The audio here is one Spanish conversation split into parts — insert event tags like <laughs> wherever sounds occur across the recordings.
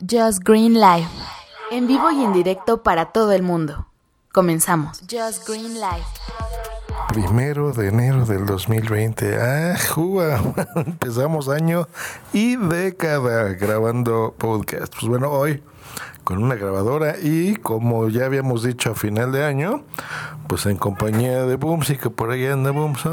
Just Green Life. En vivo y en directo para todo el mundo. Comenzamos. Just Green Life. Primero de enero del 2020. Ah, juga. <laughs> Empezamos año y década grabando podcast. Pues bueno, hoy con una grabadora y como ya habíamos dicho a final de año, pues en compañía de Boomsy, que por ahí anda Boomsy.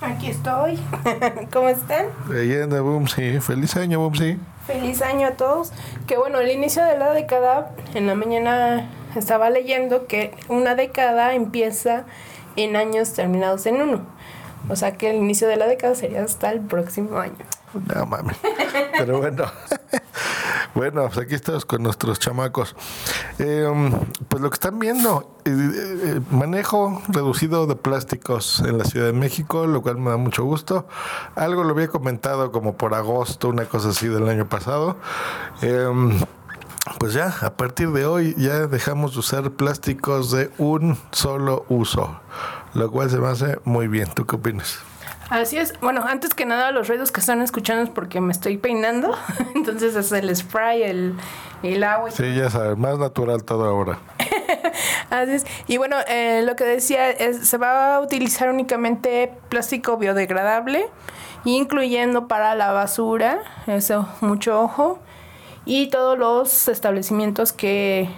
Aquí estoy. <laughs> ¿Cómo están? Ahí anda Boomsy. Feliz año, Boomsy. Feliz año a todos. Que bueno, el inicio de la década, en la mañana estaba leyendo que una década empieza en años terminados en uno. O sea que el inicio de la década sería hasta el próximo año. No mames. Pero bueno. <laughs> Bueno, pues aquí estamos con nuestros chamacos. Eh, pues lo que están viendo, eh, eh, manejo reducido de plásticos en la Ciudad de México, lo cual me da mucho gusto. Algo lo había comentado como por agosto, una cosa así del año pasado. pues ya, a partir de hoy ya dejamos de usar plásticos de un solo uso, lo cual se me hace muy bien. ¿Tú qué opinas? Así es. Bueno, antes que nada, los ruidos que están escuchando es porque me estoy peinando. <laughs> Entonces es el spray, el, el agua. Sí, ya sabes, más natural todo ahora. <laughs> Así es. Y bueno, eh, lo que decía es, se va a utilizar únicamente plástico biodegradable, incluyendo para la basura, eso, mucho ojo, y todos los establecimientos que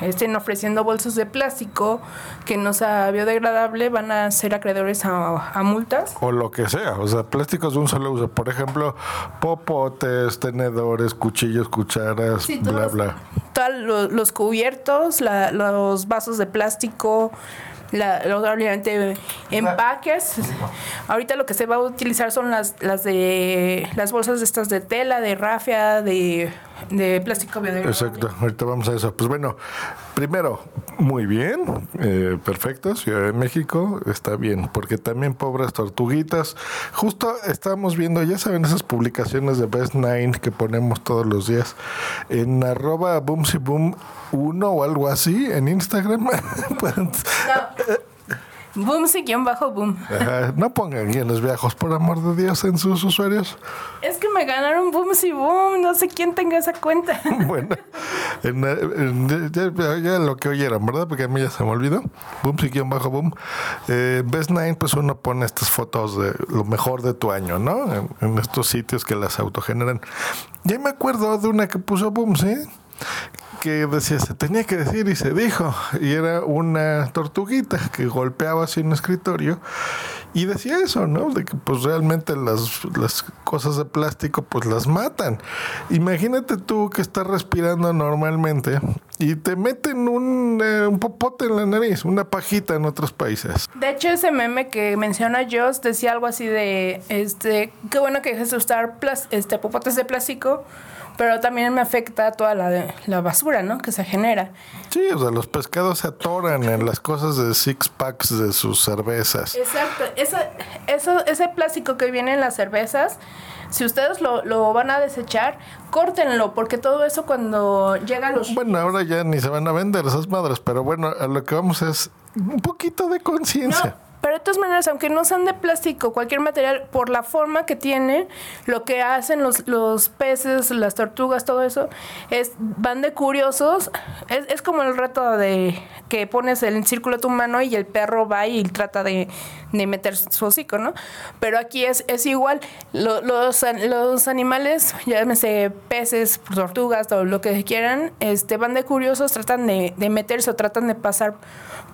estén ofreciendo bolsas de plástico que no sea biodegradable van a ser acreedores a, multas. O lo que sea, o sea, plásticos de un solo uso. Por ejemplo, popotes, tenedores, cuchillos, cucharas, bla, bla. Todos los, cubiertos, los vasos de plástico, la, obviamente empaques. Ahorita lo que se va a utilizar son las, las de las bolsas estas de tela, de rafia, de, de plástico biodegradable. Exacto, ahorita vamos a eso. Pues bueno, primero, muy bien, eh, perfecto, Ciudad de México está bien, porque también pobres tortuguitas. Justo estamos viendo, ya saben, esas publicaciones de Best Nine que ponemos todos los días en arroba boom 1 o algo así en Instagram. <laughs> Boom bajo boom. no pongan guiones viejos, por amor de Dios, en sus usuarios. Es que me ganaron boom boom, no sé quién tenga esa cuenta. <laughs> bueno, ya, lo que oyeron, ¿verdad? Porque a mí ya se me olvidó. Boom bajo boom. Eh, Best Nine, pues uno pone estas fotos de lo mejor de tu año, ¿no? En, estos sitios que las autogeneran. Ya me acuerdo de una que puso boom, ¿sí? Que decía, se tenía que decir y se dijo. Y era una tortuguita que golpeaba así un escritorio y decía eso, ¿no? De que pues realmente las, las cosas de plástico pues las matan. Imagínate tú que estás respirando normalmente y te meten un, eh, un popote en la nariz, una pajita en otros países. De hecho, ese meme que menciona Joss decía algo así de, este, qué bueno que dejes de usar este, popotes de plástico pero también me afecta toda la, la, basura, ¿no? Que se genera. Sí, o sea, los pescados se atoran en las cosas de six packs de sus cervezas. Exacto, eso, eso, ese plástico que viene en las cervezas, si ustedes lo, lo van a desechar, córtenlo, porque todo eso cuando llega a los... Bueno, ahora ya ni se van a vender esas madres, pero bueno, a lo que vamos es un poquito de conciencia. Pero de todas maneras, aunque no sean de plástico, cualquier material, por la forma que tiene, lo que hacen los, los peces, las tortugas, todo eso, es van de curiosos. Es, es como el reto de que pones el círculo tu mano y el perro va y trata de, de meter su hocico, ¿no? Pero aquí es, es igual. los, los animales, llámese peces, tortugas, todo lo que quieran, este, van de curiosos, tratan de, de meterse o tratan de pasar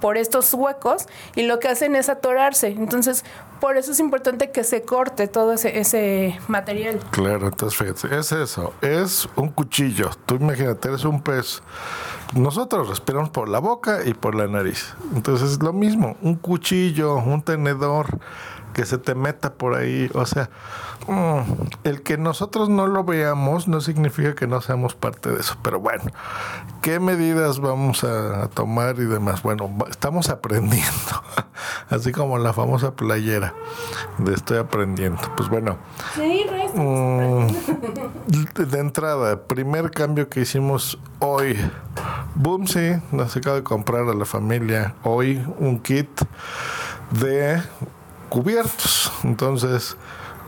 por estos huecos y lo que hacen es atorarse. Entonces, por eso es importante que se corte todo ese, ese material. Claro, entonces fíjate, es eso, es un cuchillo. Tú imagínate, eres un pez. Nosotros respiramos por la boca y por la nariz. Entonces es lo mismo, un cuchillo, un tenedor que se te meta por ahí. O sea, mm, el que nosotros no lo veamos no significa que no seamos parte de eso. Pero bueno, ¿qué medidas vamos a, tomar y demás? Bueno, estamos aprendiendo. <laughs> Así como la famosa playera de estoy aprendiendo. Pues bueno. Mm, de entrada, primer cambio que hicimos hoy. Boom, sí, nos acaba de comprar a la familia hoy un kit de cubiertos. Entonces,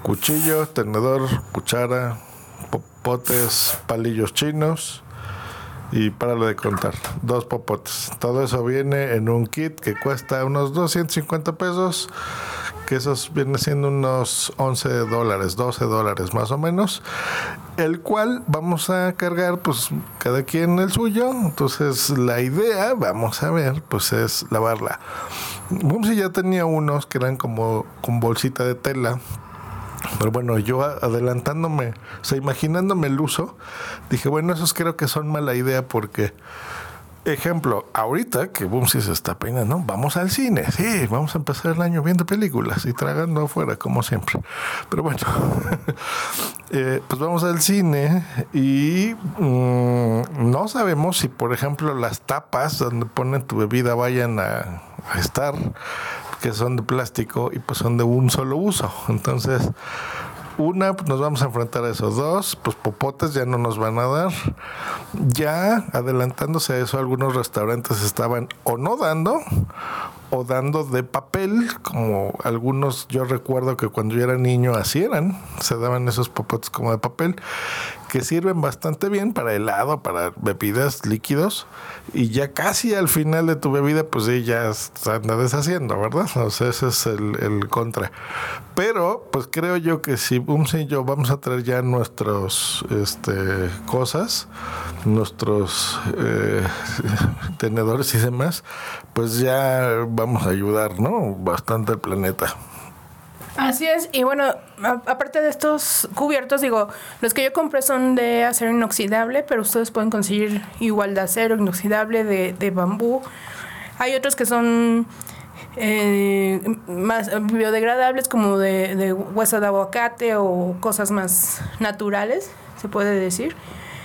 cuchillo, tenedor, cuchara, potes, palillos chinos, y páralo de contar. Dos popotes. Todo eso viene en un kit que cuesta unos 250 pesos que esos vienen siendo unos 11 dólares, 12 dólares más o menos, el cual vamos a cargar pues cada quien el suyo, entonces la idea, vamos a ver, pues es lavarla. si ya tenía unos que eran como con bolsita de tela, pero bueno, yo adelantándome, o sea, imaginándome el uso, dije, bueno, esos creo que son mala idea porque Ejemplo, ahorita que Bumsy se está peinando, vamos al cine. Sí, vamos a empezar el año viendo películas y tragando afuera, como siempre. Pero bueno, <laughs> eh, pues vamos al cine y mm, no sabemos si, por ejemplo, las tapas donde ponen tu bebida vayan a, a estar, que son de plástico y pues son de un solo uso. Entonces, una, pues nos vamos a enfrentar a esos dos, pues popotes ya no nos van a dar. Ya adelantándose a eso, algunos restaurantes estaban o no dando o dando de papel, como algunos yo recuerdo que cuando yo era niño así eran, se daban esos popotes como de papel que sirven bastante bien para helado, para bebidas líquidos y ya casi al final de tu bebida pues sí, ya anda deshaciendo, ¿verdad? O sea, ese es el, contra. Pero pues creo yo que si un y vamos a traer ya nuestros este, cosas, nuestros eh, <laughs> tenedores y demás, pues ya vamos a ayudar, ¿no? Bastante al planeta. Así es, y bueno, aparte de estos cubiertos, digo, los que yo compré son de acero inoxidable, pero ustedes pueden conseguir igual de acero inoxidable, de, de bambú. Hay otros que son eh, más biodegradables, como de, de hueso de aguacate o cosas más naturales, se puede decir.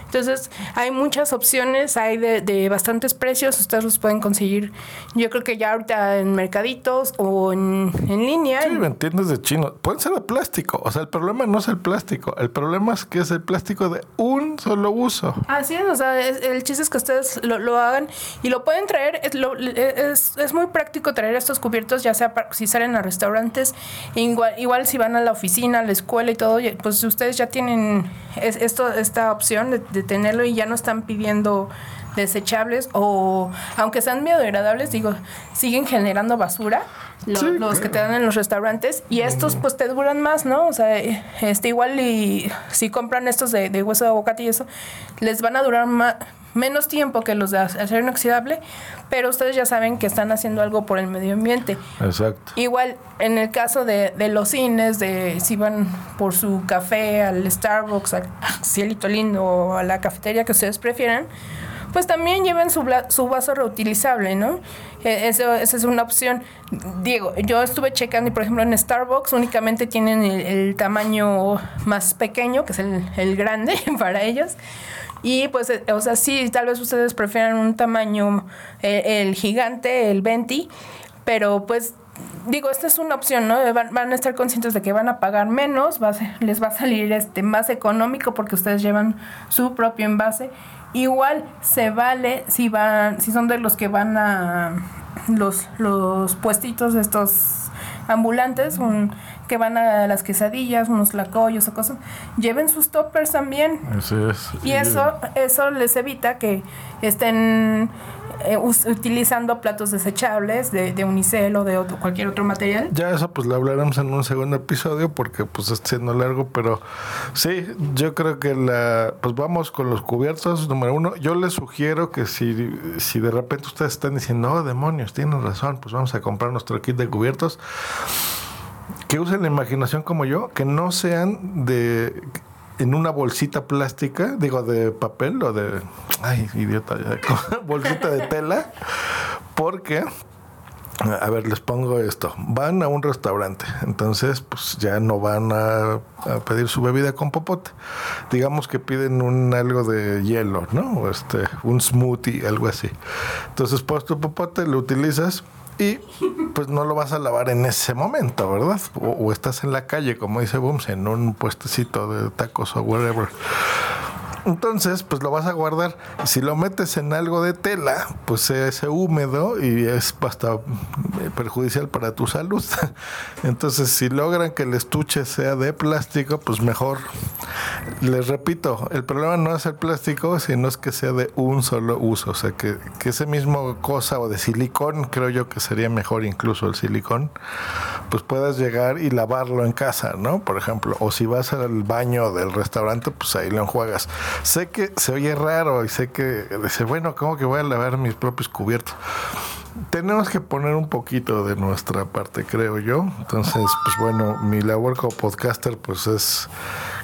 Entonces, hay muchas opciones, hay de, de, bastantes precios, ustedes los pueden conseguir. Yo creo que ya ahorita en mercaditos o en, en línea. Sí, me entiendes de chino. Pueden ser de plástico. O sea, el problema no es el plástico. El problema es que es el plástico de un solo uso. Así es, o sea, el chiste es que ustedes lo, lo hagan y lo pueden traer. Es, lo, es, es, muy práctico traer estos cubiertos, ya sea si salen a restaurantes, igual, igual si van a la oficina, a la escuela y todo, pues ustedes ya tienen esto, esta opción de de tenerlo y ya no están pidiendo desechables o aunque sean biodegradables, digo, siguen generando basura. los que te dan en los restaurantes y estos pues te duran más, ¿no? O sea, este igual y si compran estos de, de hueso de aguacate y eso, les van a durar más, menos tiempo que los de acero inoxidable, pero ustedes ya saben que están haciendo algo por el medio ambiente. Exacto. Igual, en el caso de, de los cines, de si van por su café al Starbucks, al Cielito Lindo o a la cafetería que ustedes prefieran, pues también lleven su, su vaso reutilizable, ¿no? E, eso, esa es una opción. Diego, yo estuve checando y por ejemplo en Starbucks únicamente tienen el, tamaño más pequeño, que es el, el grande <laughs> para ellos. Y pues, eh, o sea, sí, tal vez ustedes prefieran un tamaño, eh, el gigante, el 20, pero pues digo, esta es una opción, ¿no? Van, a estar conscientes de que van a pagar menos, va les va a salir este más económico porque ustedes llevan su propio envase. Igual se vale si van, si son de los que van a los, los puestitos estos ambulantes, un, que van a las quesadillas, unos lacoyos o cosas, lleven sus toppers también. Y eso, eso les evita que estén eh, utilizando platos desechables de, de, unicel o de otro, cualquier otro material. Ya eso pues lo hablaremos en un segundo episodio porque pues está siendo largo, pero sí, yo creo que la pues vamos con los cubiertos número uno. Yo les sugiero que si, si de repente ustedes están diciendo, oh demonios, tienen razón, pues vamos a comprar nuestro kit de cubiertos que usen la imaginación como yo, que no sean de en una bolsita plástica, digo de papel o de ay, idiota, <laughs> bolsita de tela, porque a ver, les pongo esto. Van a un restaurante, entonces pues ya no van a, pedir su bebida con popote. Digamos que piden un algo de hielo, ¿no? O este, un smoothie, algo así. Entonces, pues tu popote, lo utilizas y pues no lo vas a lavar en ese momento, ¿verdad? O, estás en la calle, como dice Booms, en un puestecito de tacos o whatever. Entonces, pues lo vas a guardar. Si lo metes en algo de tela, pues hace húmedo y es hasta eh, perjudicial para tu salud. <laughs> Entonces, si logran que el estuche sea de plástico, pues mejor. Les repito, el problema no es el plástico, sino es que sea de un solo uso. O sea, que, que ese mismo cosa o de silicón, creo yo que sería mejor incluso el silicón, pues puedas llegar y lavarlo en casa, ¿no? Por ejemplo, o si vas al baño del restaurante, pues ahí lo enjuagas. Sé que se oye raro y sé que dice, bueno, ¿cómo que voy a lavar mis propios cubiertos? Tenemos que poner un poquito de nuestra parte, creo yo. Entonces, pues bueno, mi labor como podcaster, pues es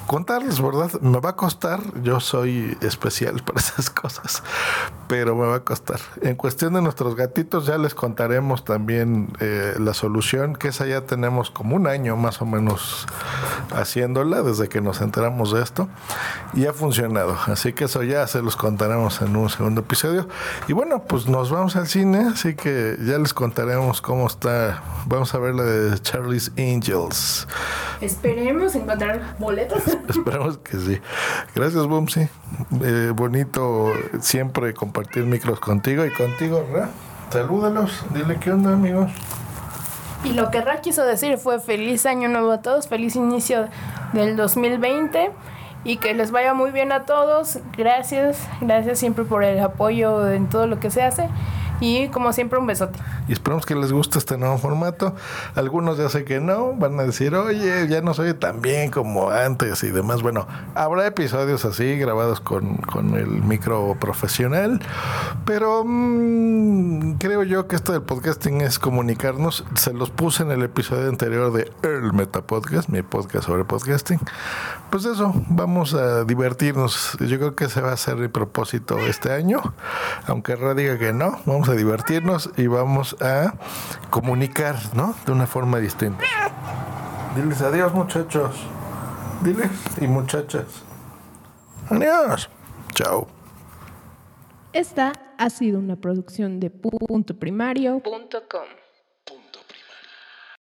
contarles, ¿verdad? Me va a costar, yo soy especial <laughs> para esas cosas, pero me va a costar. En cuestión de nuestros gatitos, ya les contaremos también eh, la solución, que esa ya tenemos como un año más o menos haciéndola desde que nos enteramos de esto y ha funcionado. Así que eso ya se los contaremos en un segundo episodio. Y bueno, pues nos vamos al cine, así que ya les contaremos cómo está. Vamos a ver la de Charlie's Angels. Esperemos encontrar boletos. <laughs> Esperamos que sí. Gracias, Bumsy. Eh, bonito siempre compartir micros contigo y contigo, Ra. Salúdalos, dile qué onda, amigos. Y lo que Ra quiso decir fue feliz año nuevo a todos, feliz inicio del 2020 y que les vaya muy bien a todos. Gracias, gracias siempre por el apoyo en todo lo que se hace. Y como siempre, un besote. Y esperamos que les guste este nuevo formato. Algunos ya sé que no, van a decir, oye, ya no soy tan bien como antes y demás. Bueno, habrá episodios así grabados con, con el micro profesional, pero mmm, creo yo que esto del podcasting es comunicarnos. Se los puse en el episodio anterior de Earl Meta Podcast, mi podcast sobre podcasting. Pues eso, vamos a divertirnos. Yo creo que ese va a ser mi propósito este año, aunque Ra diga que no, vamos a divertirnos y vamos a comunicar, ¿no? De una forma distinta. Diles adiós, muchachos. Diles y muchachas. Adiós. Chao. Esta ha sido una producción de puntoprimario.com. Punto